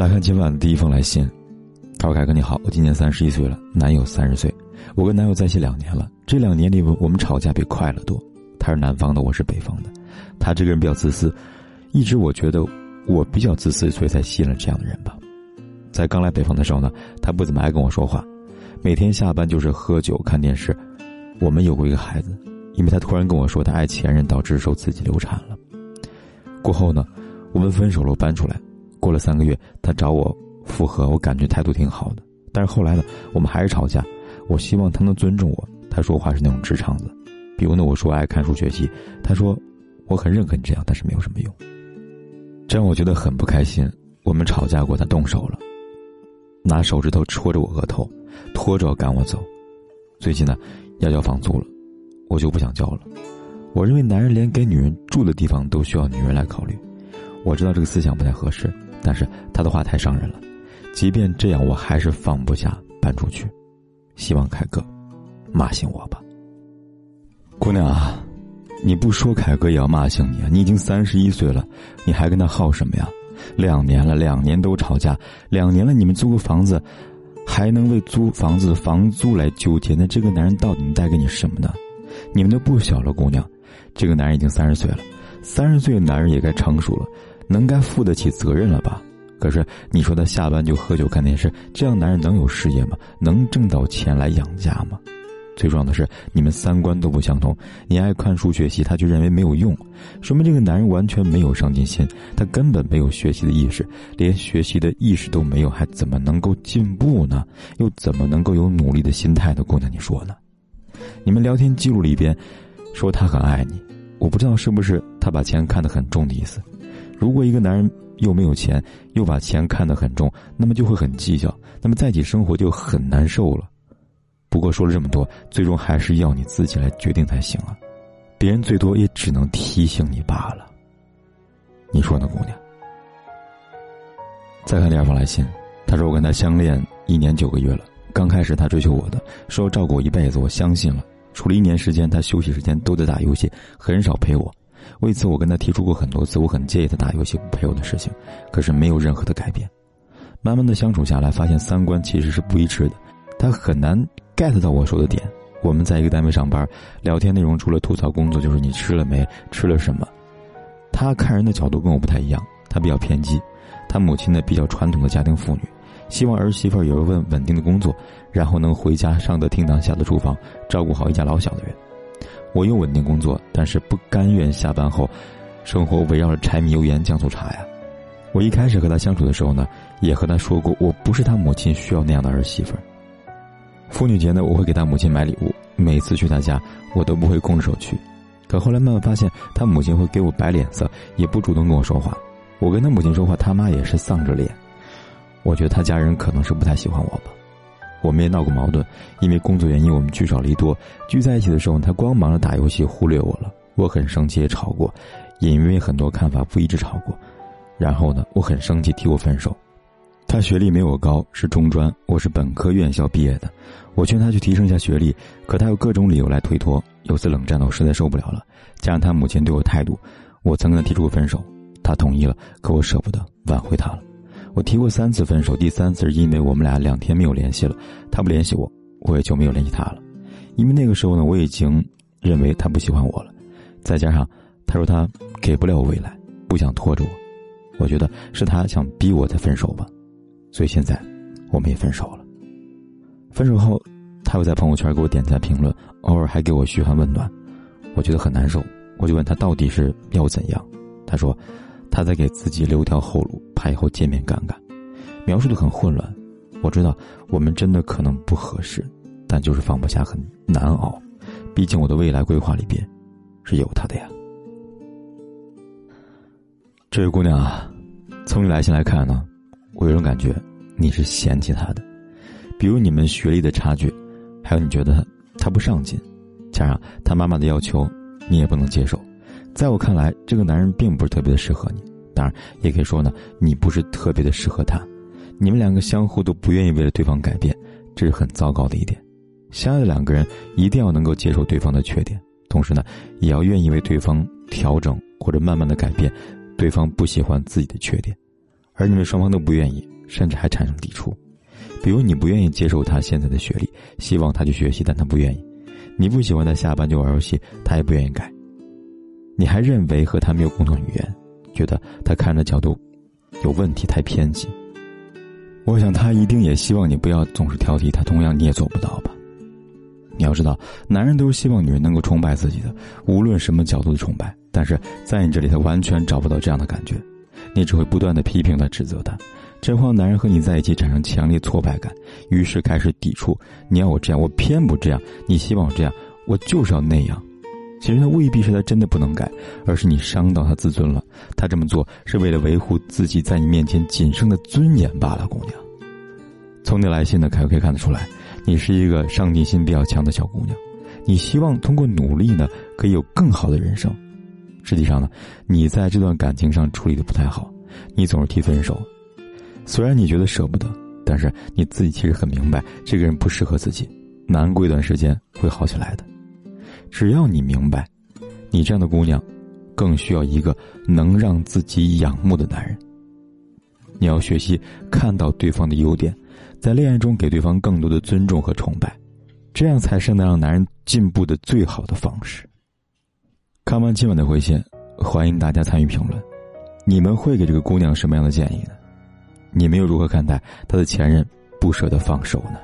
来看今晚的第一封来信，他说：“凯哥你好，我今年三十一岁了，男友三十岁，我跟男友在一起两年了。这两年里，我们吵架比快乐多。他是南方的，我是北方的。他这个人比较自私，一直我觉得我比较自私，所以才吸引了这样的人吧。在刚来北方的时候呢，他不怎么爱跟我说话，每天下班就是喝酒看电视。我们有过一个孩子，因为他突然跟我说他爱前任，导致受自己流产了。过后呢，我们分手了，搬出来。”过了三个月，他找我复合，我感觉态度挺好的。但是后来呢，我们还是吵架。我希望他能尊重我。他说话是那种直肠子，比如呢，我说爱看书学习，他说我很认可你这样，但是没有什么用。这让我觉得很不开心。我们吵架过，他动手了，拿手指头戳着我额头，拖着赶我走。最近呢，要交房租了，我就不想交了。我认为男人连给女人住的地方都需要女人来考虑。我知道这个思想不太合适。但是他的话太伤人了，即便这样，我还是放不下搬出去。希望凯哥骂醒我吧，姑娘啊，你不说凯哥也要骂醒你啊！你已经三十一岁了，你还跟他耗什么呀？两年了，两年都吵架，两年了，你们租个房子，还能为租房子房租来纠结？那这个男人到底能带给你什么呢？你们都不小了，姑娘，这个男人已经三十岁了，三十岁的男人也该成熟了。能该负得起责任了吧？可是你说他下班就喝酒看电视，这样男人能有事业吗？能挣到钱来养家吗？最重要的是你们三观都不相同。你爱看书学习，他就认为没有用，说明这个男人完全没有上进心，他根本没有学习的意识，连学习的意识都没有，还怎么能够进步呢？又怎么能够有努力的心态呢？姑娘，你说呢？你们聊天记录里边说他很爱你，我不知道是不是他把钱看得很重的意思。如果一个男人又没有钱，又把钱看得很重，那么就会很计较，那么在一起生活就很难受了。不过说了这么多，最终还是要你自己来决定才行啊，别人最多也只能提醒你罢了。你说呢，姑娘？再看第二封来信，他说我跟他相恋一年九个月了，刚开始他追求我的，说要照顾我一辈子，我相信了。处了一年时间，他休息时间都在打游戏，很少陪我。为此，我跟他提出过很多次，我很介意他打游戏不陪我的事情，可是没有任何的改变。慢慢的相处下来，发现三观其实是不一致的，他很难 get 到我说的点。我们在一个单位上班，聊天内容除了吐槽工作，就是你吃了没，吃了什么。他看人的角度跟我不太一样，他比较偏激。他母亲呢比较传统的家庭妇女，希望儿媳妇有一份稳定的工作，然后能回家上得厅堂下得厨房，照顾好一家老小的人。我有稳定工作，但是不甘愿下班后，生活围绕着柴米油盐酱醋茶呀。我一开始和他相处的时候呢，也和他说过，我不是他母亲需要那样的儿媳妇。妇女节呢，我会给他母亲买礼物，每次去他家，我都不会空着手去。可后来慢慢发现，他母亲会给我摆脸色，也不主动跟我说话。我跟他母亲说话，他妈也是丧着脸。我觉得他家人可能是不太喜欢我吧。我们也闹过矛盾，因为工作原因，我们聚少离多。聚在一起的时候，他光忙着打游戏，忽略我了。我很生气，也吵过，也因为很多看法不一致吵过。然后呢，我很生气，提过分手。他学历没我高，是中专，我是本科院校毕业的。我劝他去提升一下学历，可他有各种理由来推脱。有次冷战的我实在受不了了，加上他母亲对我态度，我曾跟他提出过分手，他同意了，可我舍不得挽回他了。我提过三次分手，第三次是因为我们俩两天没有联系了，他不联系我，我也就没有联系他了。因为那个时候呢，我已经认为他不喜欢我了，再加上他说他给不了我未来，不想拖着我，我觉得是他想逼我才分手吧。所以现在我们也分手了。分手后，他又在朋友圈给我点赞评论，偶尔还给我嘘寒问暖，我觉得很难受。我就问他到底是要怎样，他说。他在给自己留条后路，怕以后见面尴尬，描述的很混乱。我知道我们真的可能不合适，但就是放不下，很难熬。毕竟我的未来规划里边是有他的呀。这位姑娘啊，从你来信来看呢，我有种感觉，你是嫌弃他的，比如你们学历的差距，还有你觉得他不上进，加上他妈妈的要求，你也不能接受。在我看来，这个男人并不是特别的适合你，当然也可以说呢，你不是特别的适合他。你们两个相互都不愿意为了对方改变，这是很糟糕的一点。相爱的两个人一定要能够接受对方的缺点，同时呢，也要愿意为对方调整或者慢慢的改变。对方不喜欢自己的缺点，而你们双方都不愿意，甚至还产生抵触。比如你不愿意接受他现在的学历，希望他去学习，但他不愿意；你不喜欢他下班就玩游戏，他也不愿意改。你还认为和他没有共同语言，觉得他看的角度有问题，太偏激。我想他一定也希望你不要总是挑剔他，同样你也做不到吧？你要知道，男人都是希望女人能够崇拜自己的，无论什么角度的崇拜。但是在你这里，他完全找不到这样的感觉，你只会不断的批评他、指责他，这会让男人和你在一起产生强烈挫败感，于是开始抵触。你要我这样，我偏不这样；你希望我这样，我就是要那样。其实他未必是他真的不能改，而是你伤到他自尊了。他这么做是为了维护自己在你面前仅剩的尊严罢了，姑娘。从你来信的凯可以看得出来，你是一个上进心比较强的小姑娘，你希望通过努力呢，可以有更好的人生。实际上呢，你在这段感情上处理的不太好，你总是提分手。虽然你觉得舍不得，但是你自己其实很明白，这个人不适合自己，难过一段时间会好起来的。只要你明白，你这样的姑娘，更需要一个能让自己仰慕的男人。你要学习看到对方的优点，在恋爱中给对方更多的尊重和崇拜，这样才是能让男人进步的最好的方式。看完今晚的回信，欢迎大家参与评论。你们会给这个姑娘什么样的建议呢？你们又如何看待她的前任不舍得放手呢？